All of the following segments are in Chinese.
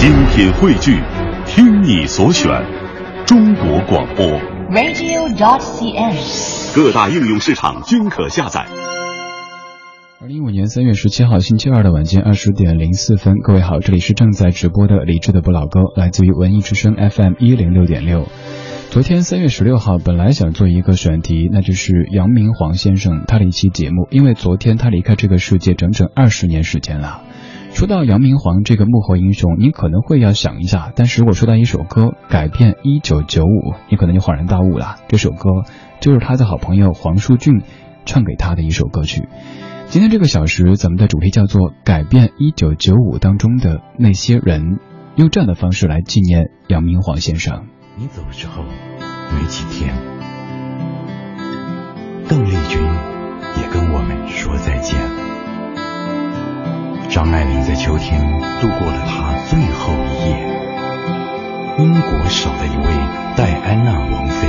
精品汇聚，听你所选，中国广播。radio.dot.cn，。各大应用市场均可下载。二零一五年三月十七号星期二的晚间二十点零四分，各位好，这里是正在直播的李智的不老歌，来自于文艺之声 FM 一零六点六。昨天三月十六号，本来想做一个选题，那就是杨明煌先生他的一期节目，因为昨天他离开这个世界整整二十年时间了。说到杨明煌这个幕后英雄，你可能会要想一下，但是如果说到一首歌改变一九九五，你可能就恍然大悟了。这首歌就是他的好朋友黄舒骏唱给他的一首歌曲。今天这个小时，咱们的主题叫做“改变一九九五”当中的那些人，用这样的方式来纪念杨明煌先生。你走之后没几天，邓丽君也跟我们说再见。张爱玲在秋天度过了她最后一夜。英国少了一位戴安娜王妃。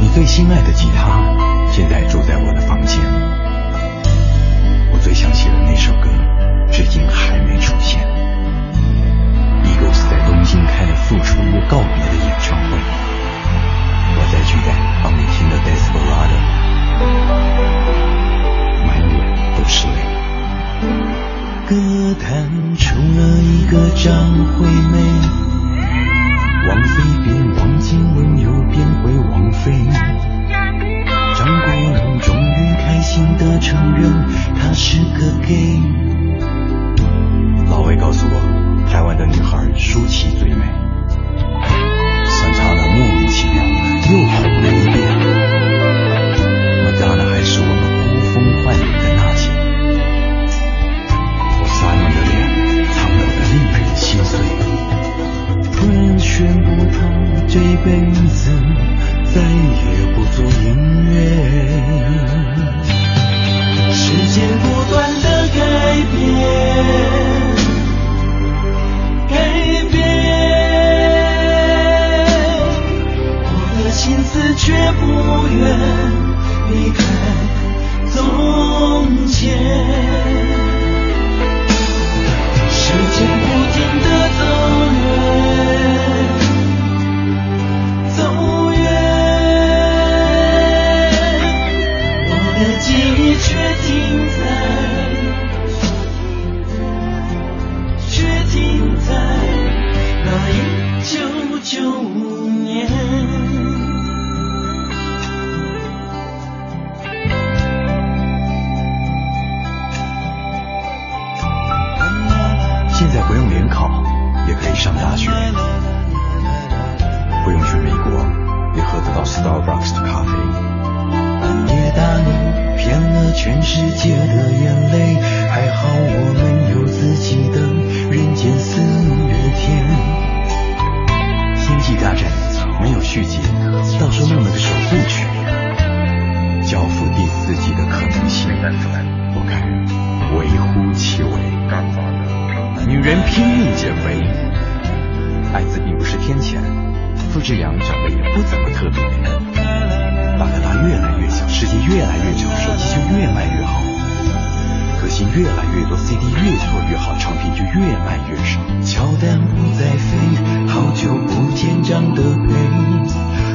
你最心爱的吉他现在住在我的房间。我最想写的那首歌，至今还没出现。Eagles 在东京开了复出又告别的演唱会，我在巨蛋帮你听的 Desperado，歌坛出了一个张惠妹，王菲变王静文又变回王菲，张国荣终于开心地承认他是个 gay。界的眼泪，还好我们有自己的人间四月天。星际大战没有续集，到时候弄了个首部曲，交付第四季的可能性，我看微乎其微。女人拼命减肥，艾滋并不是天谴，付志阳长得也不怎么特别。大哥大越来越小，世界越来越小，手机就越卖越好，歌星越来越多，CD 越做越好，唱片就越卖越少。乔丹不再飞，好久不见张德培，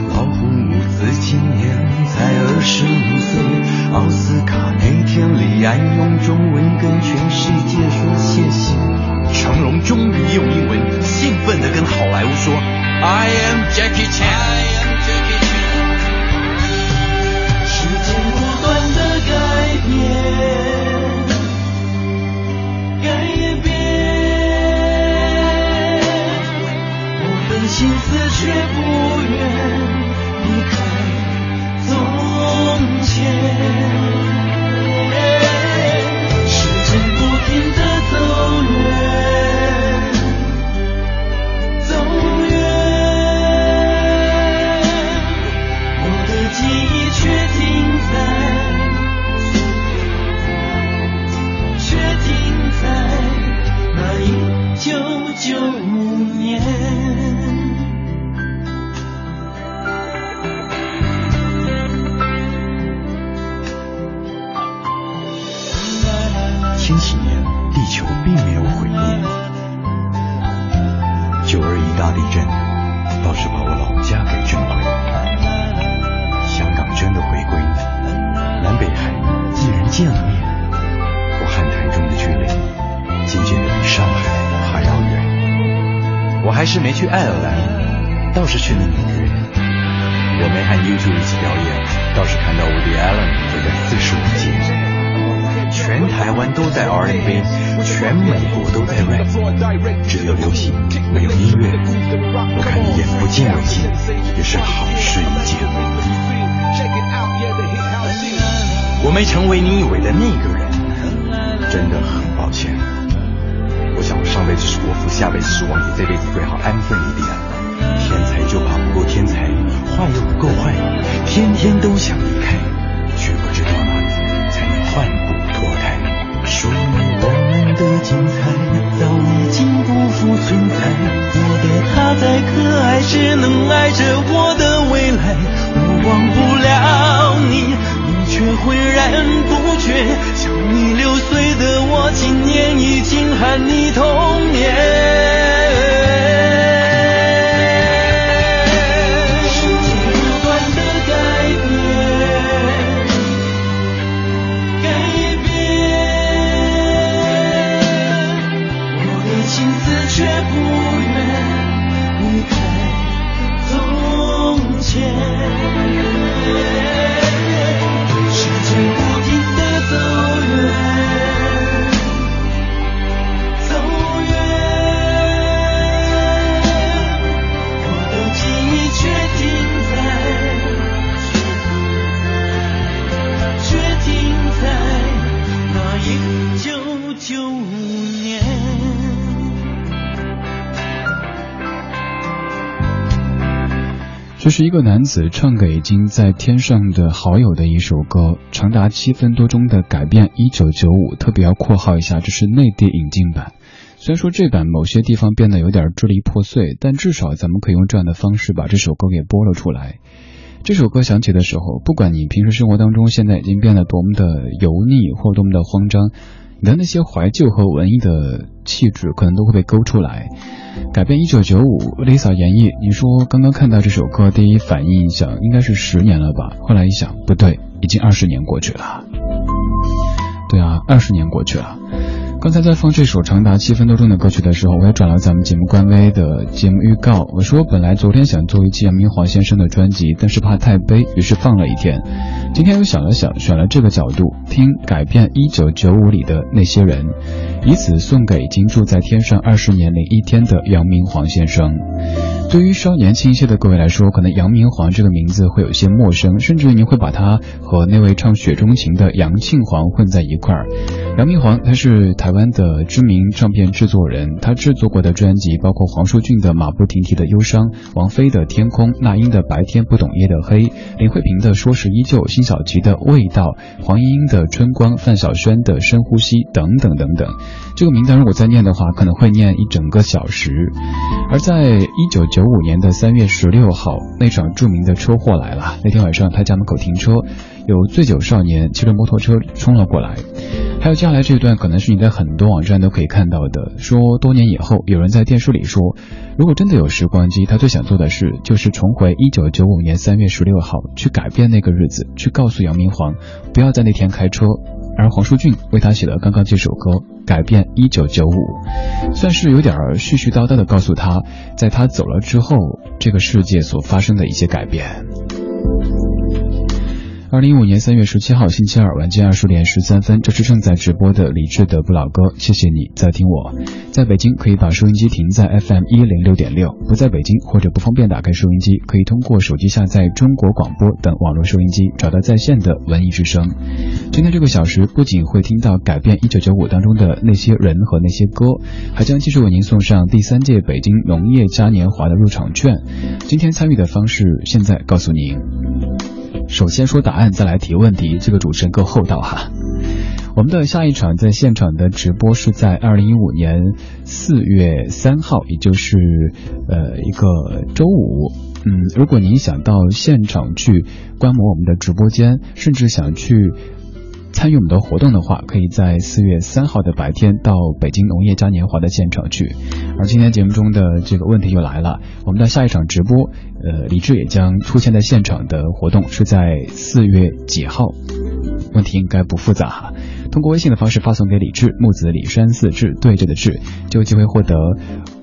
老虎伍兹今年才二十五岁，奥斯卡那天李安用中文跟全世界说谢谢。成龙终于用英文兴奋地跟好莱坞说：“I am Jackie Chan。”时间不断的改变，却不愿离开从前。爱尔兰，倒是去了纽约。我没和 YouTube 一起表演，倒是看到 Woody Allen 回在四十五届。全台湾都在 R&B，全美国都在 rap，只有流行没有音乐。我看你眼不见为净，也是好事一件。我没成为你以为的那个人，真的很抱歉。我想我上辈子是国父，下辈子是王子，这辈子最好安分一点。天才就怕不够天才，坏又不够坏，天天都想离开，却不知道哪里才能换骨脱胎。属于我们的精彩，早已经不复存在。我的他再可爱，只能爱着我的未来。我忘不了你，你却浑然不觉。你六岁的我，今年已经喊你童年。是一个男子唱给已经在天上的好友的一首歌，长达七分多钟的改编。一九九五，特别要括号一下，这是内地引进版。虽然说这版某些地方变得有点支离破碎，但至少咱们可以用这样的方式把这首歌给播了出来。这首歌响起的时候，不管你平时生活当中现在已经变得多么的油腻或多么的慌张。你的那些怀旧和文艺的气质，可能都会被勾出来。改变一九九五，Lisa 演绎。你说刚刚看到这首歌，第一反应想应该是十年了吧？后来一想，不对，已经二十年过去了。对啊，二十年过去了。刚才在放这首长达七分多钟的歌曲的时候，我也转了咱们节目官微的节目预告。我说本来昨天想做一期杨明华先生的专辑，但是怕太悲，于是放了一天。今天又想了想，选了这个角度，听改变一九九五里的那些人，以此送给已经住在天上二十年零一天的杨明华先生。对于稍年轻一些的各位来说，可能杨明煌这个名字会有些陌生，甚至于您会把他和那位唱《雪中情》的杨庆煌混在一块儿。杨明煌他是台湾的知名唱片制作人，他制作过的专辑包括黄舒骏的《马不停蹄的忧伤》、王菲的《天空》、那英的《白天不懂夜的黑》、林慧萍的《说是依旧》、辛晓琪的《味道》、黄莺莺的《春光》、范晓萱的《深呼吸》等等等等。这个名单如果再念的话，可能会念一整个小时。而在一九九九五年的三月十六号，那场著名的车祸来了。那天晚上，他家门口停车，有醉酒少年骑着摩托车冲了过来。还有接下来这段，可能是你在很多网站都可以看到的。说多年以后，有人在电视里说，如果真的有时光机，他最想做的事就是重回一九九五年三月十六号，去改变那个日子，去告诉杨明煌，不要在那天开车。而黄舒骏为他写了刚刚这首歌，改变一九九五，算是有点絮絮叨叨的告诉他，在他走了之后，这个世界所发生的一些改变。二零一五年三月十七号星期二晚间二十点十三分，这是正在直播的李志的不老歌，谢谢你在听我。在北京可以把收音机停在 FM 一零六点六，不在北京或者不方便打开收音机，可以通过手机下载中国广播等网络收音机找到在线的文艺之声。今天这个小时不仅会听到改变一九九五当中的那些人和那些歌，还将继续为您送上第三届北京农业嘉年华的入场券。今天参与的方式现在告诉您。首先说答案，再来提问题。这个主持人够厚道哈。我们的下一场在现场的直播是在二零一五年四月三号，也就是呃一个周五。嗯，如果您想到现场去观摩我们的直播间，甚至想去。参与我们的活动的话，可以在四月三号的白天到北京农业嘉年华的现场去。而今天节目中的这个问题又来了，我们的下一场直播，呃，李志也将出现在现场的活动是在四月几号？问题应该不复杂哈，通过微信的方式发送给李志，木子李山四志对着的志，就有机会获得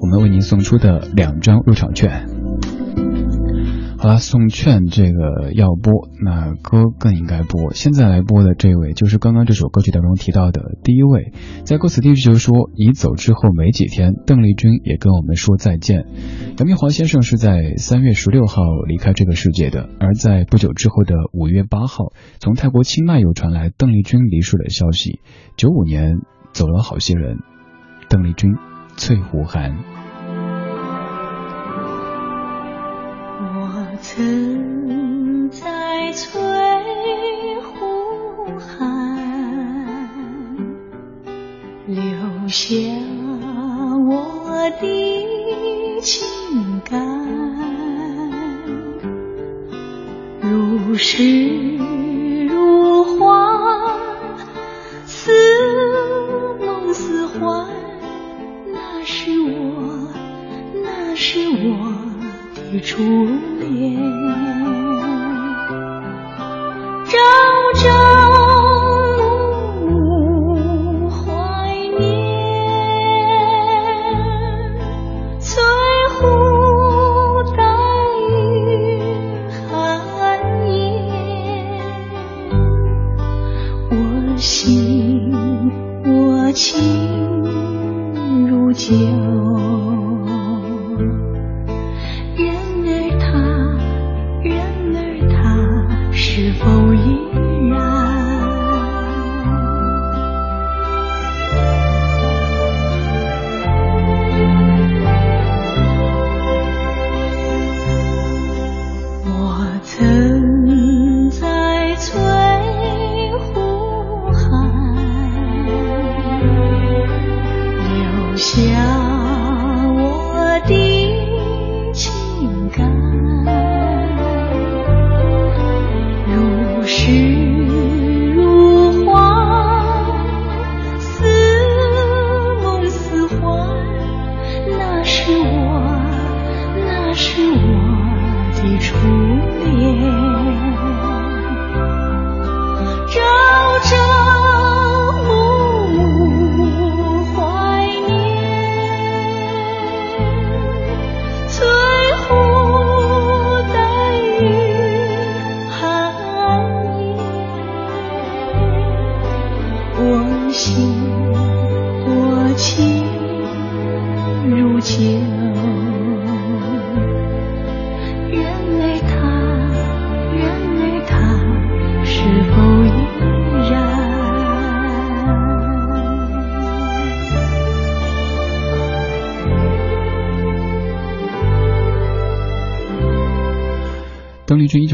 我们为您送出的两张入场券。好了，送券这个要播，那歌更应该播。现在来播的这位就是刚刚这首歌曲当中提到的第一位，在歌词第一句就说：“你走之后没几天，邓丽君也跟我们说再见。”杨明华先生是在三月十六号离开这个世界的，而在不久之后的五月八号，从泰国清迈又传来邓丽君离世的消息。九五年走了好些人，邓丽君，翠湖寒。曾在翠湖畔留下我的情感，如诗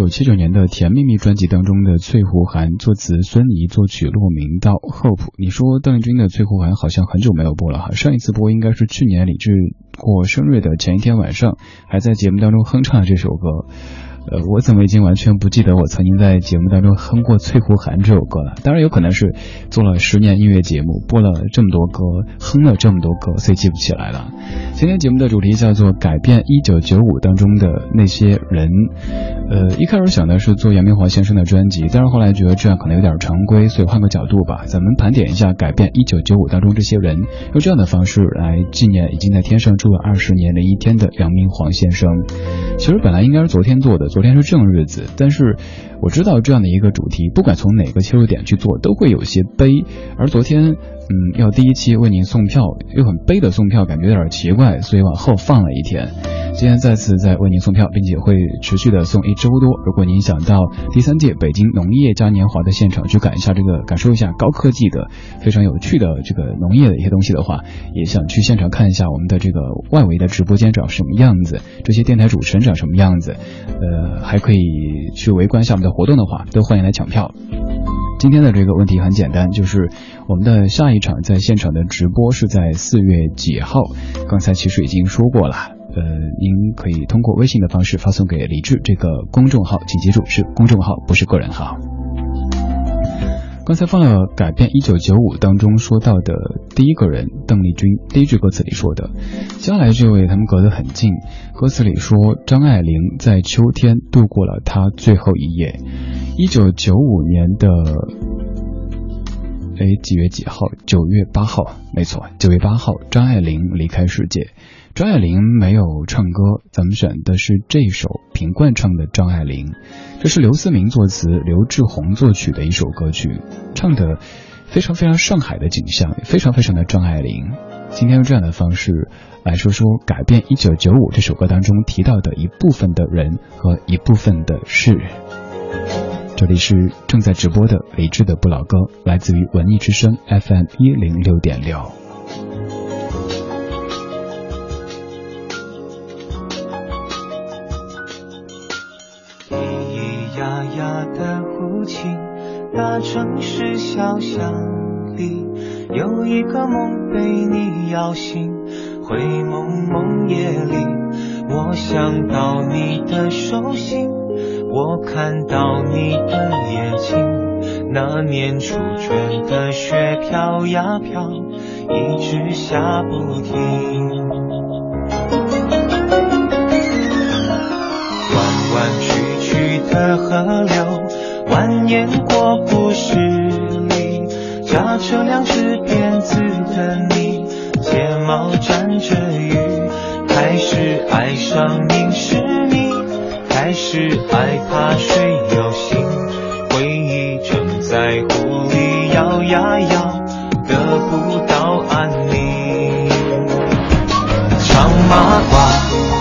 九七九年的《甜蜜蜜》专辑当中的《翠湖寒》，作词孙怡，作曲骆明道。Hope，你说邓丽君的《翠湖寒》好像很久没有播了哈，上一次播应该是去年李志过生日的前一天晚上，还在节目当中哼唱了这首歌。呃，我怎么已经完全不记得我曾经在节目当中哼过《翠湖寒》这首歌了？当然有可能是做了十年音乐节目，播了这么多歌，哼了这么多歌，所以记不起来了。今天节目的主题叫做“改变一九九五当中的那些人”。呃，一开始想的是做杨明华先生的专辑，但是后来觉得这样可能有点常规，所以换个角度吧，咱们盘点一下改变一九九五当中这些人，用这样的方式来纪念已经在天上住了二十年零一天的杨明华先生。其实本来应该是昨天做的。昨天是正日子，但是我知道这样的一个主题，不管从哪个切入点去做，都会有些悲。而昨天，嗯，要第一期为您送票，又很悲的送票，感觉有点奇怪，所以往后放了一天。今天再次在为您送票，并且会持续的送一周多。如果您想到第三届北京农业嘉年华的现场去感一下这个，感受一下高科技的非常有趣的这个农业的一些东西的话，也想去现场看一下我们的这个外围的直播间长什么样子，这些电台主持人长什么样子，呃，还可以去围观一下我们的活动的话，都欢迎来抢票。今天的这个问题很简单，就是我们的下一场在现场的直播是在四月几号？刚才其实已经说过了。呃，您可以通过微信的方式发送给李志这个公众号，请记住是公众号，不是个人号。刚才放了《改变一九九五》当中说到的第一个人邓丽君，第一句歌词里说的。接下来这位他们隔得很近，歌词里说张爱玲在秋天度过了她最后一夜。一九九五年的，哎几月几号？九月八号，没错，九月八号，张爱玲离开世界。张爱玲没有唱歌，咱们选的是这首平冠唱的《张爱玲》，这是刘思明作词、刘志宏作曲的一首歌曲，唱的非常非常上海的景象，非常非常的张爱玲。今天用这样的方式来说说《改变一九九五》这首歌当中提到的一部分的人和一部分的事。这里是正在直播的李志的不老歌，来自于文艺之声 FM 一零六点六。大城市小巷里，有一个梦被你摇醒。灰蒙蒙夜里，我想到你的手心，我看到你的眼睛。那年初春的雪飘呀飘，一直下不停。弯弯曲曲的河流。蜿蜒过故事里，驾车两只辫子的你，睫毛沾着雨，开始爱上凝视你，开始害怕水有心，回忆正在湖里摇呀摇，得不到安宁。长马褂，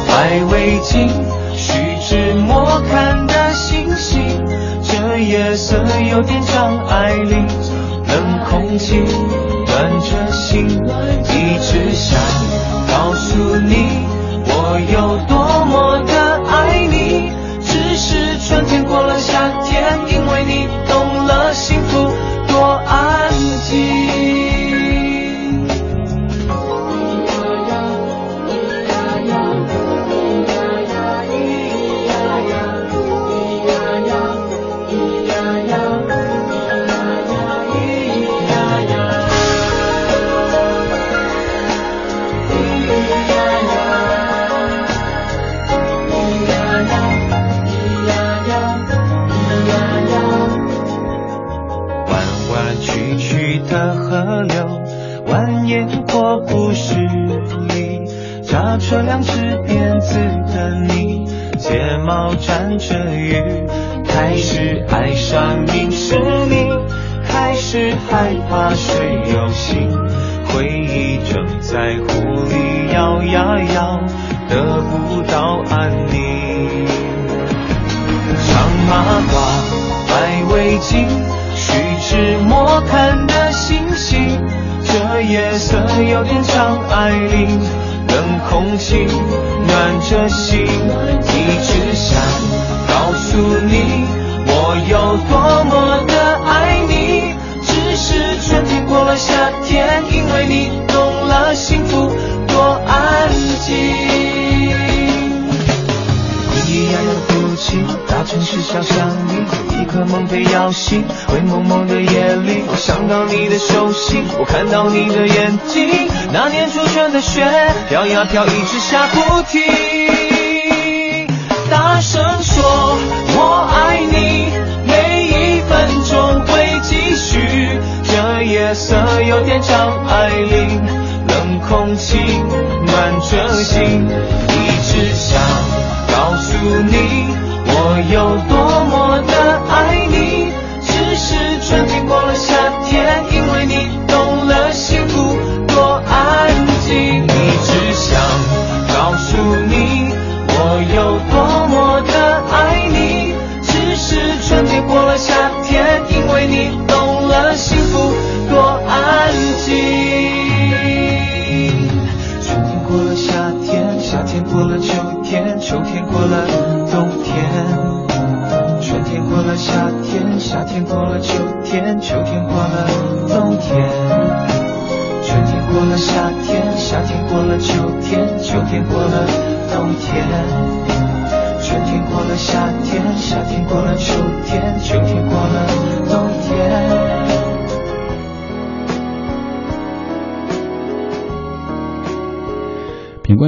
白围巾，虚掷莫看。夜色有点长爱里，冷空气暖着心，一直想告诉你，我有多沾着雨，开始爱上凝视你，开始害怕水有心，回忆正在湖里摇呀摇，得不到安宁。长马褂，白围巾，虚掷莫看的星星，这夜色有点长爱玲。冷空气暖着心，一想告诉你，我有多么的爱你。只是春天过了夏天，因为你懂了幸福多安静。咿呀呀的哭泣，大城市小巷里一个梦被摇醒。灰蒙蒙的夜里，我想到你的手心，我看到你的眼睛。那年初春的雪飘呀飘，一直下不停。色有点张爱玲，冷空气暖着心，一直想。告诉你，我有多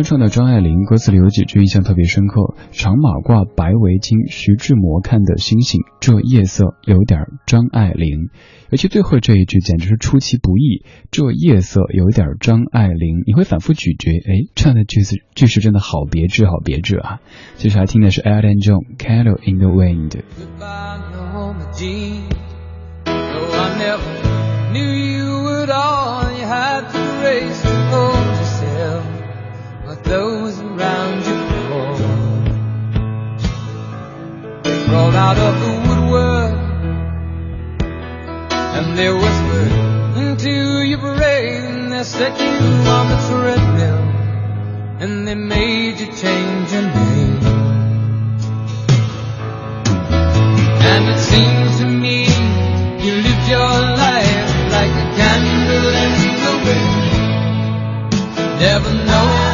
唱的张爱玲歌词里有几句印象特别深刻长马褂白围巾徐志摩看的星星这夜色有点张爱玲。尤其最后这一句简直是出其不意这夜色有点张爱玲。你会反复咀嚼哎唱的句子句式真的好别致好别致啊。接下来听的是 ad and john cattle in the wind those around you crawled. They crawled out of the woodwork, and they whispered into your brain and they set you on the treadmill, and they made you change your name. And it seems to me you lived your life like a candle in the wind. Never know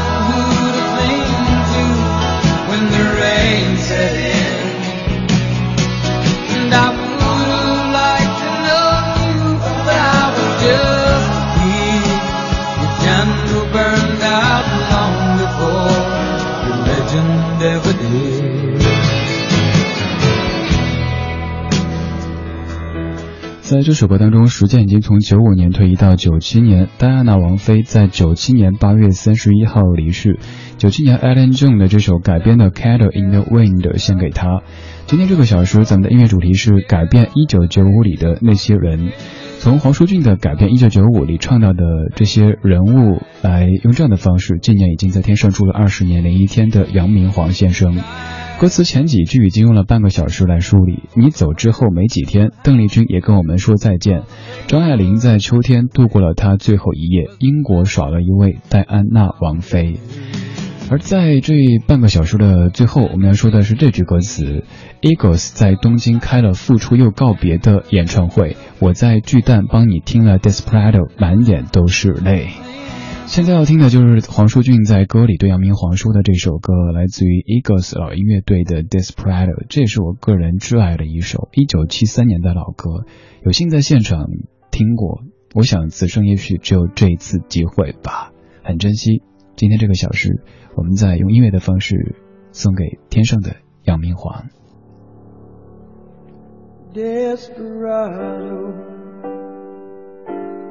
在这首歌当中，时间已经从九五年推移到九七年，戴安娜王妃在九七年八月三十一号离世。九七年 Ellen John 的这首改编的《Candle in the Wind》献给她。今天这个小时，咱们的音乐主题是改变一九九五里的那些人。从黄舒骏的改编《一九九五》里创造的这些人物，来用这样的方式纪念已经在天上住了二十年零一天的杨明煌先生。歌词前几句已经用了半个小时来梳理。你走之后没几天，邓丽君也跟我们说再见。张爱玲在秋天度过了她最后一夜，英国少了一位戴安娜王妃。而在这半个小时的最后，我们要说的是这句歌词：Eagles 在东京开了复出又告别的演唱会，我在巨蛋帮你听了 Desperado，满眼都是泪。现在要听的就是黄舒骏在歌里对杨明煌说的这首歌，来自于 Eagles 老音乐队的 Desperado，这也是我个人挚爱的一首一九七三年的老歌，有幸在现场听过，我想此生也许只有这一次机会吧，很珍惜今天这个小时，我们在用音乐的方式送给天上的杨明煌。Desperado,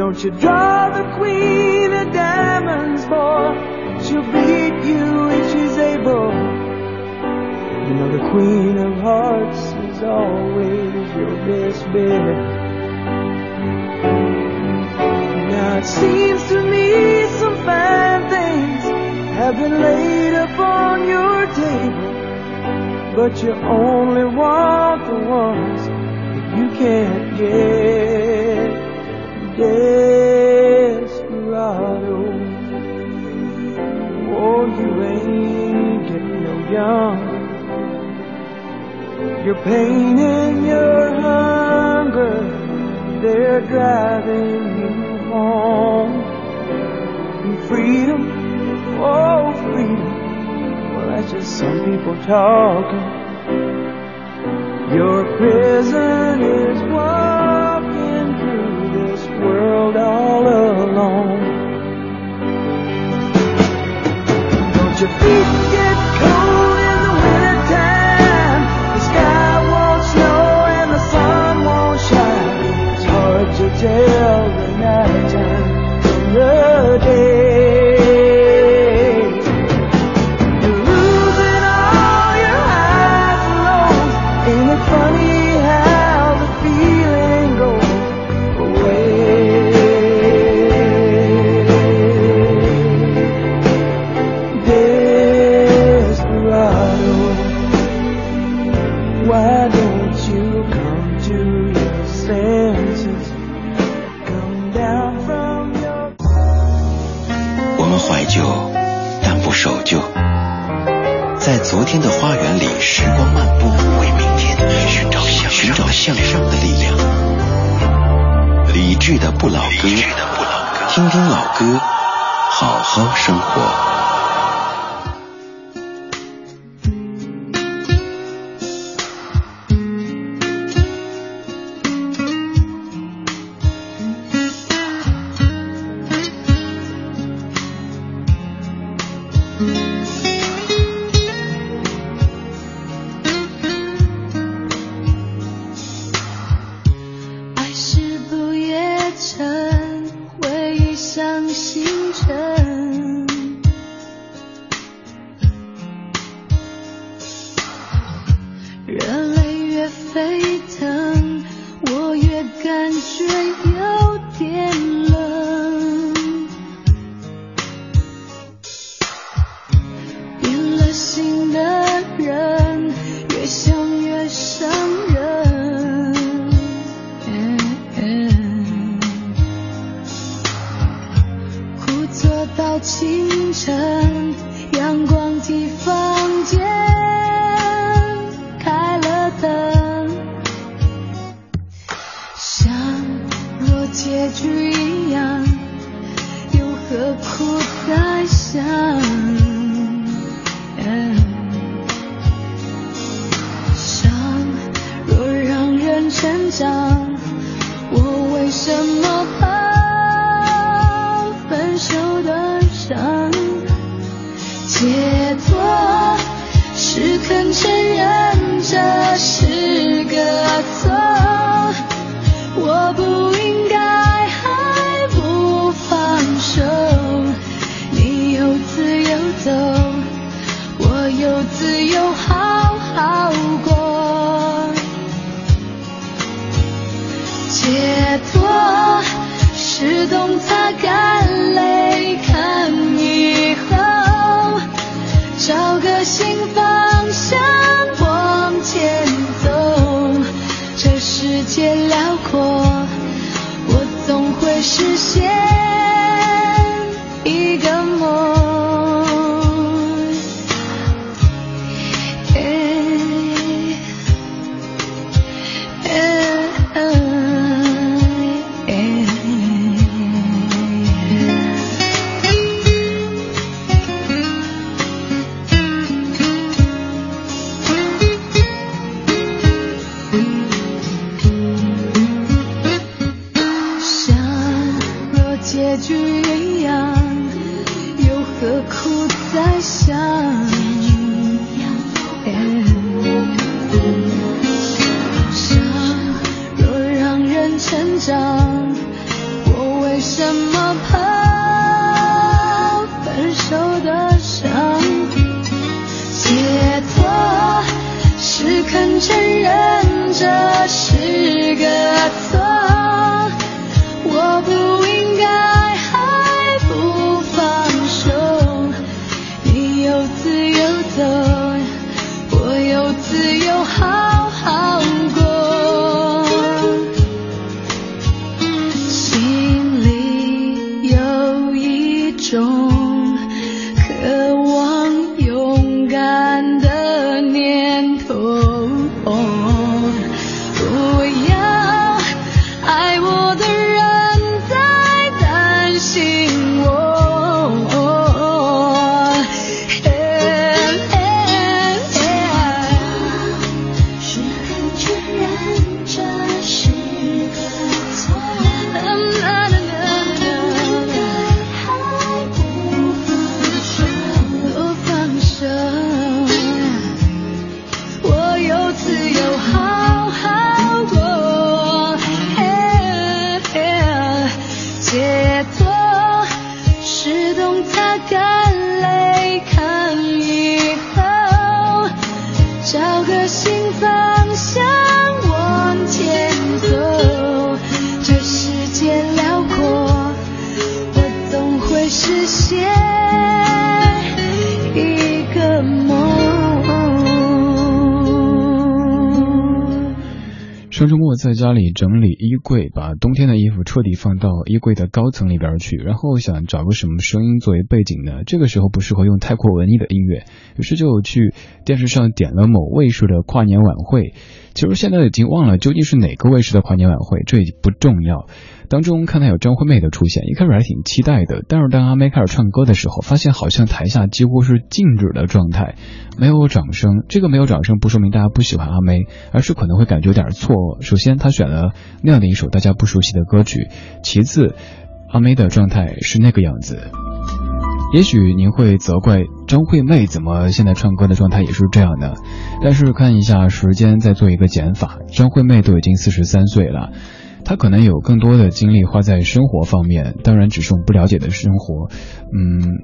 Don't you draw the queen of diamonds, boy. She'll beat you if she's able. You know the queen of hearts is always your best bet. Now it seems to me some fine things have been laid upon your table but you only want the ones that you can't get. Desperado. Oh, you ain't getting no younger. Your pain and your hunger, they're driving you home. And freedom, oh, freedom. Well, that's just some people talking. Your prison is Beep. 听听老歌，好好生活。好好过。解脱是懂擦干泪看以后。找个新方向往前走。这世界辽阔我总会实现。在家里整理衣柜，把冬天的衣服彻底放到衣柜的高层里边去，然后想找个什么声音作为背景呢？这个时候不适合用太过文艺的音乐，于是就去电视上点了某卫视的跨年晚会。其实现在已经忘了究竟是哪个卫视的跨年晚会，这已不重要。当中看到有张惠妹的出现，一开始还挺期待的，但是当阿妹开始唱歌的时候，发现好像台下几乎是静止的状态，没有掌声。这个没有掌声不说明大家不喜欢阿妹，而是可能会感觉有点错。首先，她选了那样的一首大家不熟悉的歌曲；其次，阿妹的状态是那个样子。也许您会责怪张惠妹怎么现在唱歌的状态也是这样的，但是看一下时间，再做一个减法，张惠妹都已经四十三岁了。他可能有更多的精力花在生活方面，当然只是我们不了解的生活，嗯，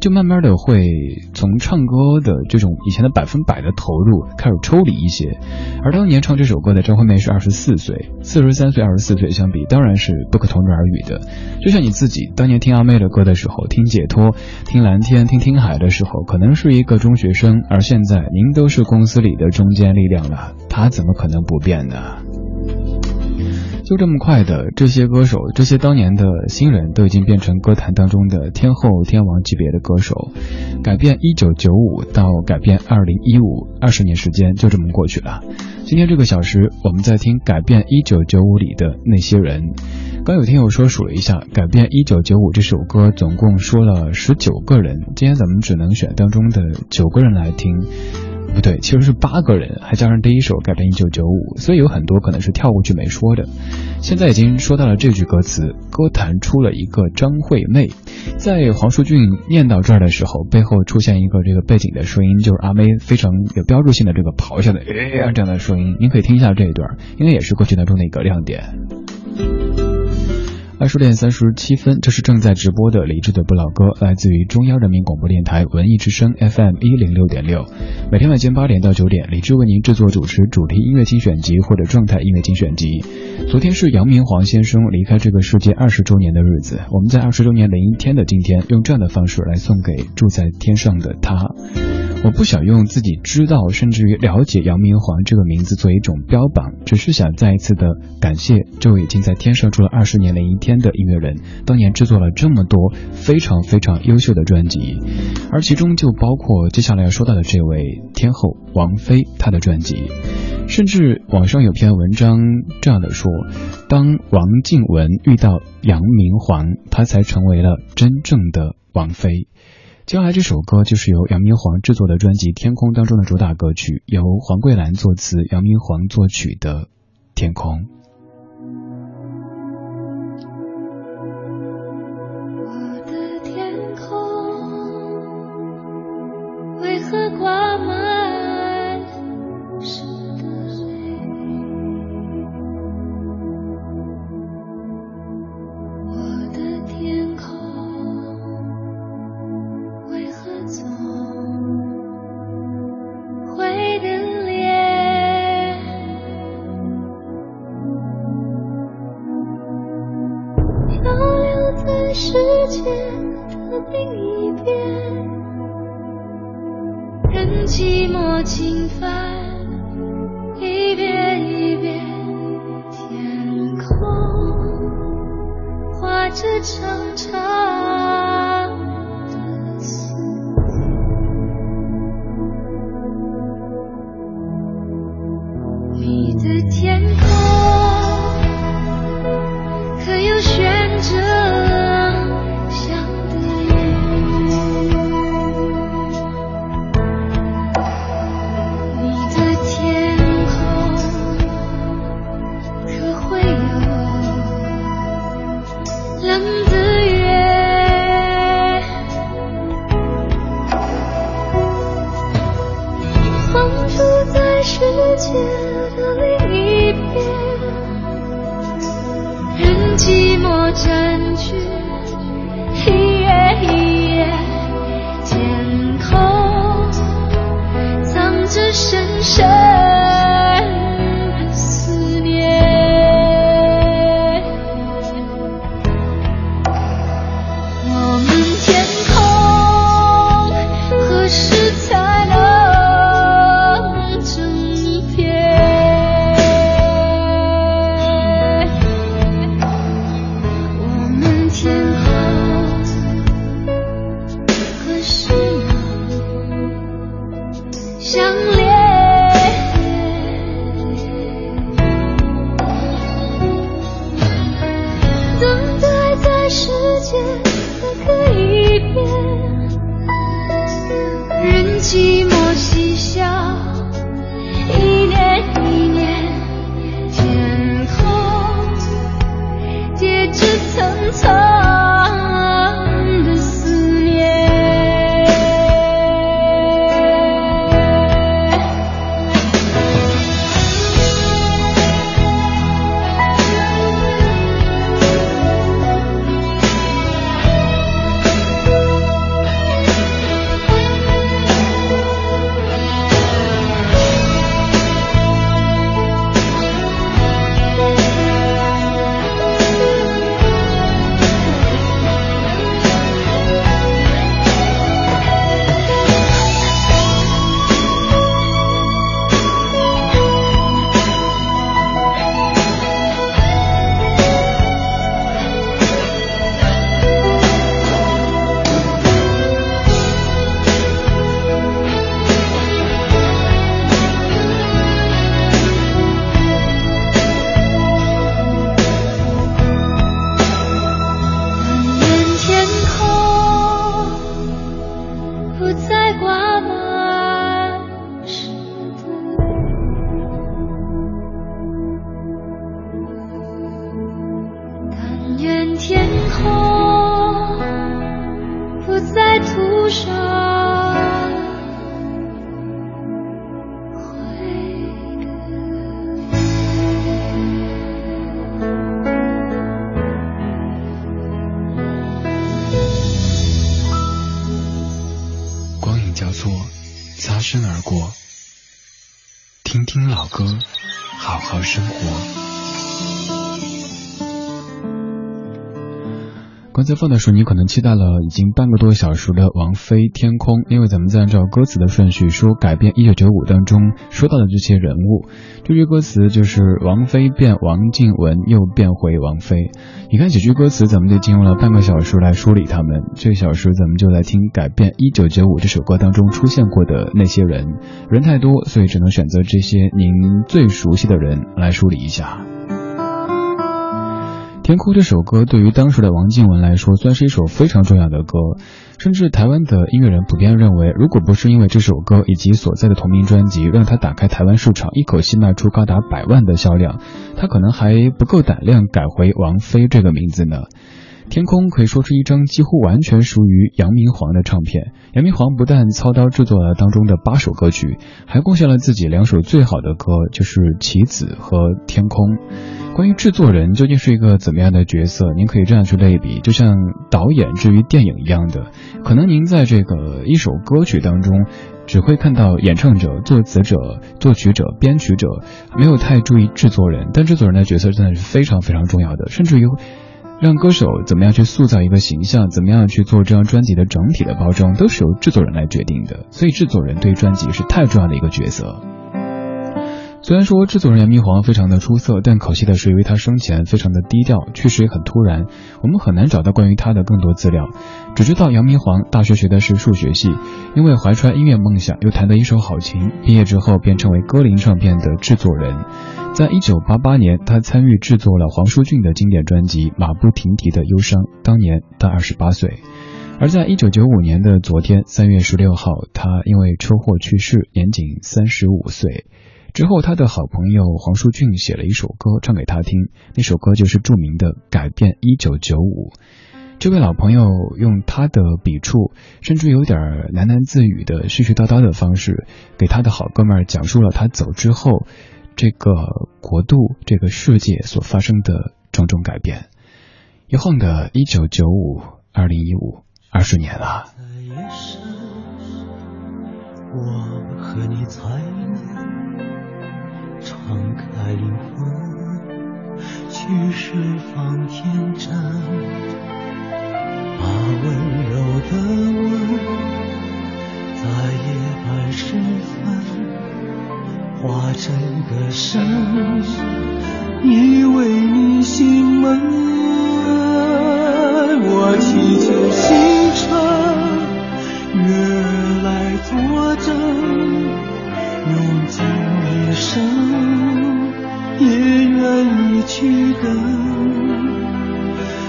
就慢慢的会从唱歌的这种以前的百分百的投入开始抽离一些。而当年唱这首歌的张惠妹是二十四岁，四十三岁二十四岁相比当然是不可同日而语的。就像你自己当年听阿妹的歌的时候，听解脱、听蓝天、听听海的时候，可能是一个中学生，而现在您都是公司里的中坚力量了，他怎么可能不变呢？就这么快的，这些歌手，这些当年的新人都已经变成歌坛当中的天后、天王级别的歌手。改变一九九五到改变二零一五，二十年时间就这么过去了。今天这个小时，我们在听《改变一九九五》里的那些人。刚有听友说数了一下，《改变一九九五》这首歌总共说了十九个人，今天咱们只能选当中的九个人来听。不对，其实是八个人，还加上第一首改编一九九五，所以有很多可能是跳过去没说的。现在已经说到了这句歌词，歌坛出了一个张惠妹。在黄淑俊念到这儿的时候，背后出现一个这个背景的声音，就是阿妹非常有标志性的这个咆哮的哎呀这样的声音，您可以听一下这一段，应该也是歌曲当中的一个亮点。二十点三十七分，这是正在直播的李志的不老歌，来自于中央人民广播电台文艺之声 FM 一零六点六。每天晚间八点到九点，李志为您制作主持主题音乐精选集或者状态音乐精选集。昨天是杨明煌先生离开这个世界二十周年的日子，我们在二十周年零一天的今天，用这样的方式来送给住在天上的他。我不想用自己知道甚至于了解杨明煌这个名字做一种标榜，只是想再一次的感谢这位已经在天上住了二十年零一天的音乐人，当年制作了这么多非常非常优秀的专辑，而其中就包括接下来要说到的这位天后王菲她的专辑，甚至网上有篇文章这样的说，当王静文遇到杨明煌，她才成为了真正的王菲。接下来这首歌就是由杨明煌制作的专辑《天空》当中的主打歌曲，由黄桂兰作词，杨明煌作曲的《天空》。世界的另一边，任寂寞侵犯，一遍一遍，天空画着长长。深思念我们天空何时才能成片我们天空何时能相在放的时候，你可能期待了已经半个多小时的王菲《天空》，因为咱们在按照歌词的顺序说改变一九九五当中说到的这些人物，这句歌词就是王菲变王静文，又变回王菲。你看几句歌词，咱们就进入了半个小时来梳理他们。这小时咱们就来听改变一九九五这首歌当中出现过的那些人，人太多，所以只能选择这些您最熟悉的人来梳理一下。《天空》这首歌对于当时的王静文来说，算是一首非常重要的歌，甚至台湾的音乐人普遍认为，如果不是因为这首歌以及所在的同名专辑让他打开台湾市场，一口气卖出高达百万的销量，他可能还不够胆量改回王菲这个名字呢。天空可以说是一张几乎完全属于杨明煌的唱片。杨明煌不但操刀制作了当中的八首歌曲，还贡献了自己两首最好的歌，就是《棋子》和《天空》。关于制作人究竟是一个怎么样的角色，您可以这样去类比，就像导演至于电影一样的，可能您在这个一首歌曲当中。只会看到演唱者、作词者、作曲者、编曲者，没有太注意制作人，但制作人的角色真的是非常非常重要的，甚至于让歌手怎么样去塑造一个形象，怎么样去做这张专辑的整体的包装，都是由制作人来决定的。所以制作人对专辑是太重要的一个角色。虽然说制作人杨明煌非常的出色，但可惜的是，因为他生前非常的低调，去世也很突然，我们很难找到关于他的更多资料。只知道杨明煌大学学的是数学系，因为怀揣音乐梦想，又弹得一手好琴，毕业之后便成为歌林唱片的制作人。在一九八八年，他参与制作了黄舒骏的经典专辑《马不停蹄的忧伤》，当年他二十八岁。而在一九九五年的昨天，三月十六号，他因为车祸去世，年仅三十五岁。之后，他的好朋友黄舒骏写了一首歌唱给他听，那首歌就是著名的《改变一九九五》。这位老朋友用他的笔触，甚至有点喃喃自语的絮絮叨叨的方式，给他的好哥们儿讲述了他走之后，这个国度、这个世界所发生的种种改变。一晃的一九九五、二零一五，二十年了。在夜深，我和你才能敞开灵魂，去释放天真，把温柔的吻，在夜半时分化成歌声，依偎你心门。我祈求星辰月来作证，用尽一生也愿意去等，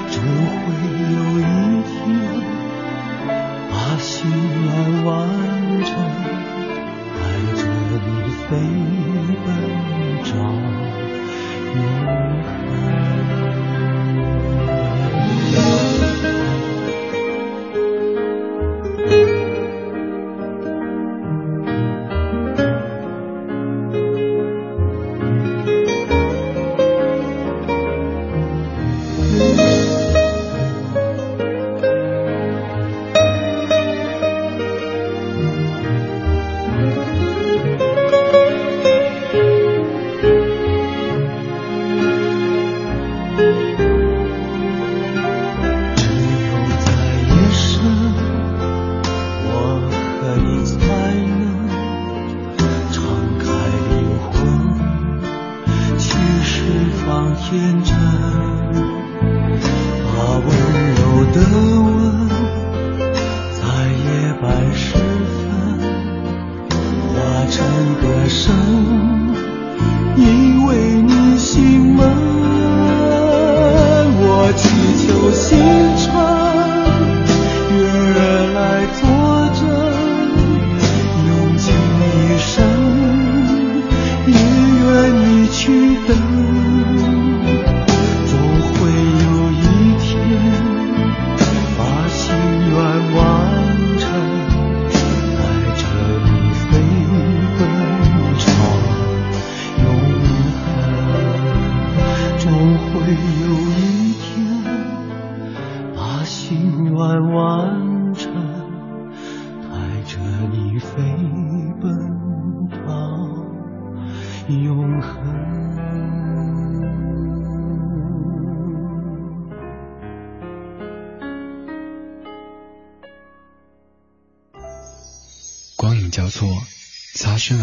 终会有一天把心愿完成，带着你飞奔找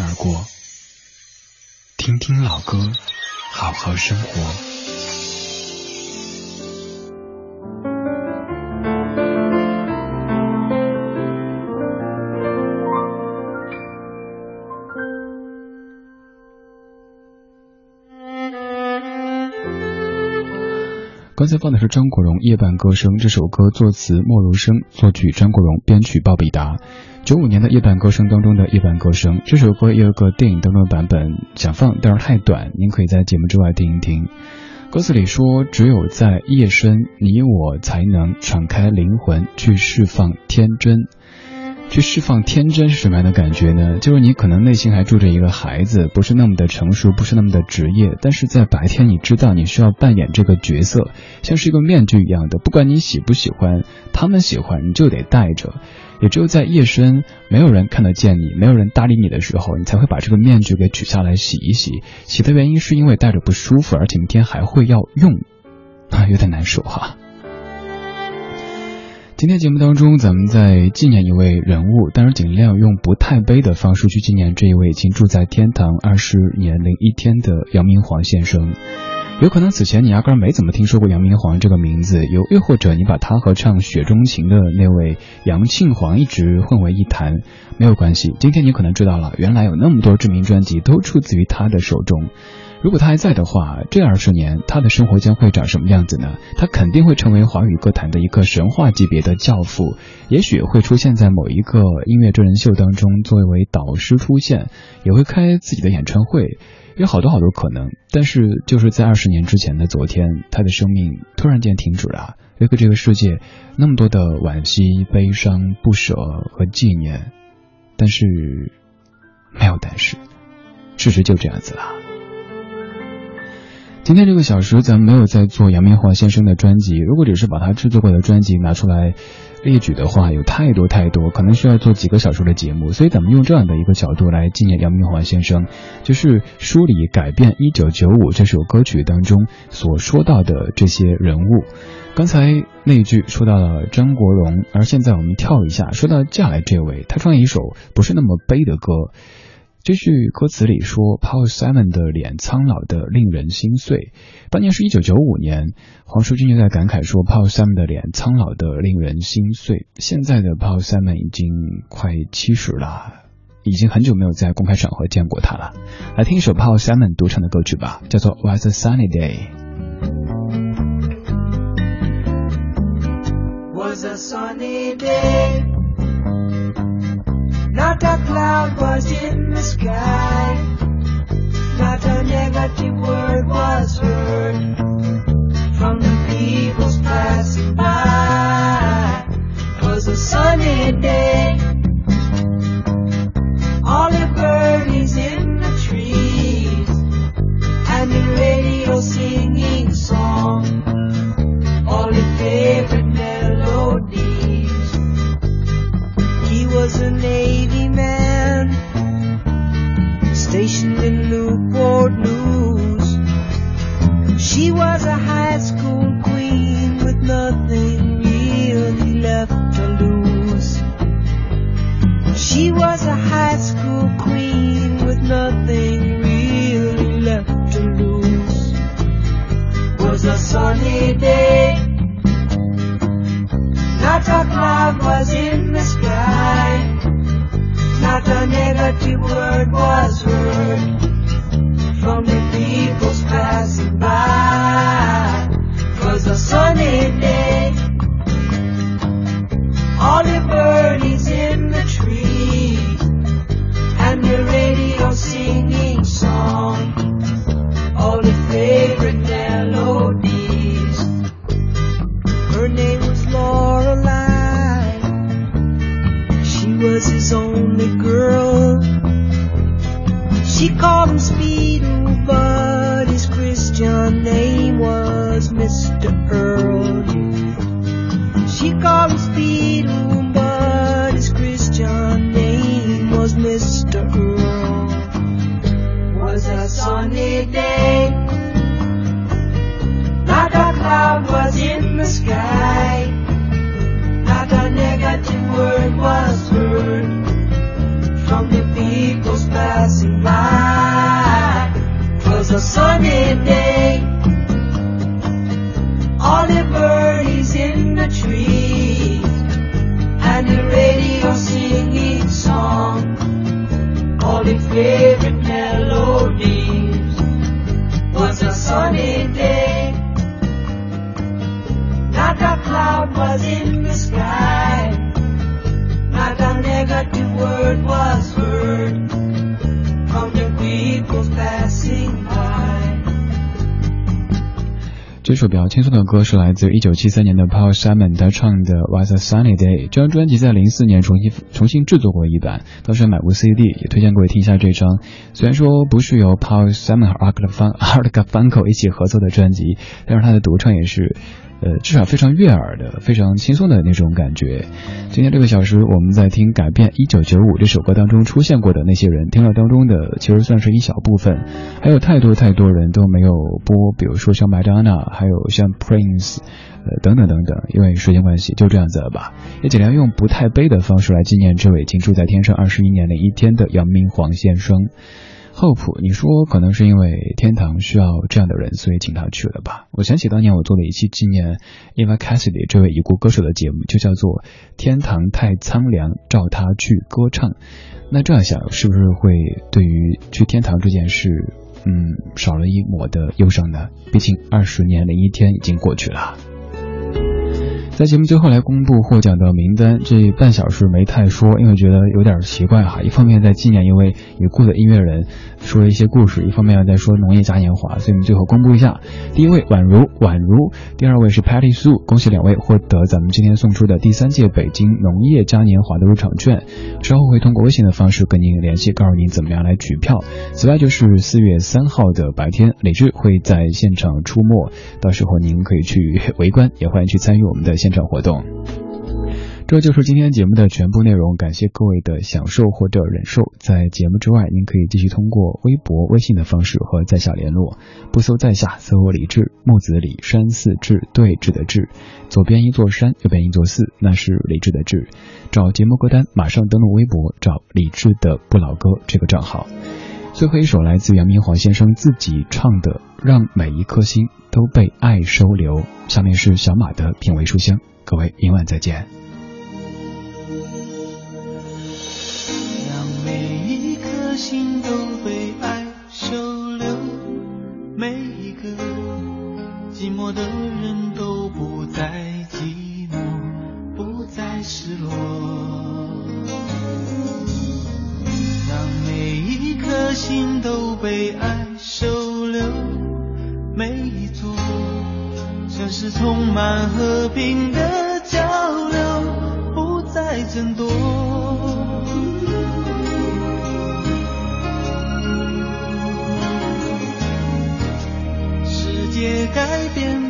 而过。听听老歌，好好生活。刚才放的是张国荣《夜半歌声》这首歌，作词莫如生，作曲张国荣，编曲鲍比达。九五年的《夜半歌声》当中的《夜半歌声》这首歌也有个电影当中的版本，想放但是太短，您可以在节目之外听一听。歌词里说：“只有在夜深，你我才能敞开灵魂，去释放天真。”去释放天真是什么样的感觉呢？就是你可能内心还住着一个孩子，不是那么的成熟，不是那么的职业，但是在白天你知道你需要扮演这个角色，像是一个面具一样的，不管你喜不喜欢，他们喜欢你就得戴着。也只有在夜深，没有人看得见你，没有人搭理你的时候，你才会把这个面具给取下来洗一洗。洗的原因是因为戴着不舒服，而且明天还会要用，啊，有点难受哈。今天节目当中，咱们在纪念一位人物，但是尽量用不太悲的方式去纪念这一位已经住在天堂二十年零一天的杨明煌先生。有可能此前你压根儿没怎么听说过杨明煌这个名字，又又或者你把他和唱《雪中情》的那位杨庆煌一直混为一谈，没有关系。今天你可能知道了，原来有那么多知名专辑都出自于他的手中。如果他还在的话，这二十年他的生活将会长什么样子呢？他肯定会成为华语歌坛的一个神话级别的教父，也许会出现在某一个音乐真人秀当中，作为导师出现，也会开自己的演唱会，有好多好多可能。但是就是在二十年之前的昨天，他的生命突然间停止了，留给这个世界那么多的惋惜、悲伤、不舍和纪念。但是没有但是，事实就这样子了。今天这个小时，咱们没有在做杨明华先生的专辑。如果只是把他制作过的专辑拿出来列举的话，有太多太多，可能需要做几个小时的节目。所以咱们用这样的一个角度来纪念杨明华先生，就是梳理改变《一九九五》这首歌曲当中所说到的这些人物。刚才那句说到了张国荣，而现在我们跳一下，说到接下来这位，他唱一首不是那么悲的歌。这句歌词里说，Paul Simon 的脸苍老的令人心碎。当年是一九九五年，黄舒君就在感慨说，Paul Simon 的脸苍老的令人心碎。现在的 Paul Simon 已经快七十了，已经很久没有在公开场合见过他了。来听一首 Paul Simon 独唱的歌曲吧，叫做《Was a Sunny Day》。Was a sunny day. Not a cloud was in the sky. Not a negative word was heard from the peoples passing by. It was a sunny day. All the birdies in the trees and the radio singing song. All the favorite He was a Navy man stationed in Newport News. She was a high school queen with nothing really left to lose. She was a high school queen with nothing really left to lose. Was a sunny day. 这首比较轻松的歌是来自一九七三年的 Paul Simon 他唱的《Was a Sunny Day》。这张专辑在零四年重新重新制作过一版，当时买过 CD，也推荐各位听一下这张。虽然说不是由 Paul Simon 和 Art g a f u n k e 一起合作的专辑，但是他的独唱也是呃，至少非常悦耳的、非常轻松的那种感觉。今天这个小时，我们在听《改变一九九五》这首歌当中出现过的那些人，听了当中的其实算是一小部分，还有太多太多人都没有播，比如说像麦当娜，还有像 Prince，呃，等等等等。因为时间关系，就这样子了吧，也尽量用不太悲的方式来纪念这位已经住在天上二十一年的一天的杨明黄先生。Hope，你说可能是因为天堂需要这样的人，所以请他去了吧？我想起当年我做了一期纪念 Eva Cassidy 这位已故歌手的节目，就叫做《天堂太苍凉，照他去歌唱》。那这样想，是不是会对于去天堂这件事，嗯，少了一抹的忧伤呢？毕竟二十年零一天已经过去了。在节目最后来公布获奖的名单，这半小时没太说，因为觉得有点奇怪哈。一方面在纪念一位已故的音乐人，说了一些故事；一方面要在说农业嘉年华，所以我们最后公布一下：第一位宛如宛如，第二位是 Patty Sue，恭喜两位获得咱们今天送出的第三届北京农业嘉年华的入场券。稍后会通过微信的方式跟您联系，告诉您怎么样来取票。此外，就是四月三号的白天，李志会在现场出没，到时候您可以去围观，也欢迎去参与我们的。现场活动，这就是今天节目的全部内容。感谢各位的享受或者忍受。在节目之外，您可以继续通过微博、微信的方式和在下联络。不搜在下，搜李志，木子李，山寺志，对峙的志，左边一座山，右边一座寺，那是李志的志。找节目歌单，马上登录微博，找李志的不老歌这个账号。最后一首来自杨明华先生自己唱的《让每一颗心都被爱收留》，下面是小马的品味书香，各位明晚再见。让每一颗心都被爱收留每一座城市充满和平的交流不再争夺。世界改变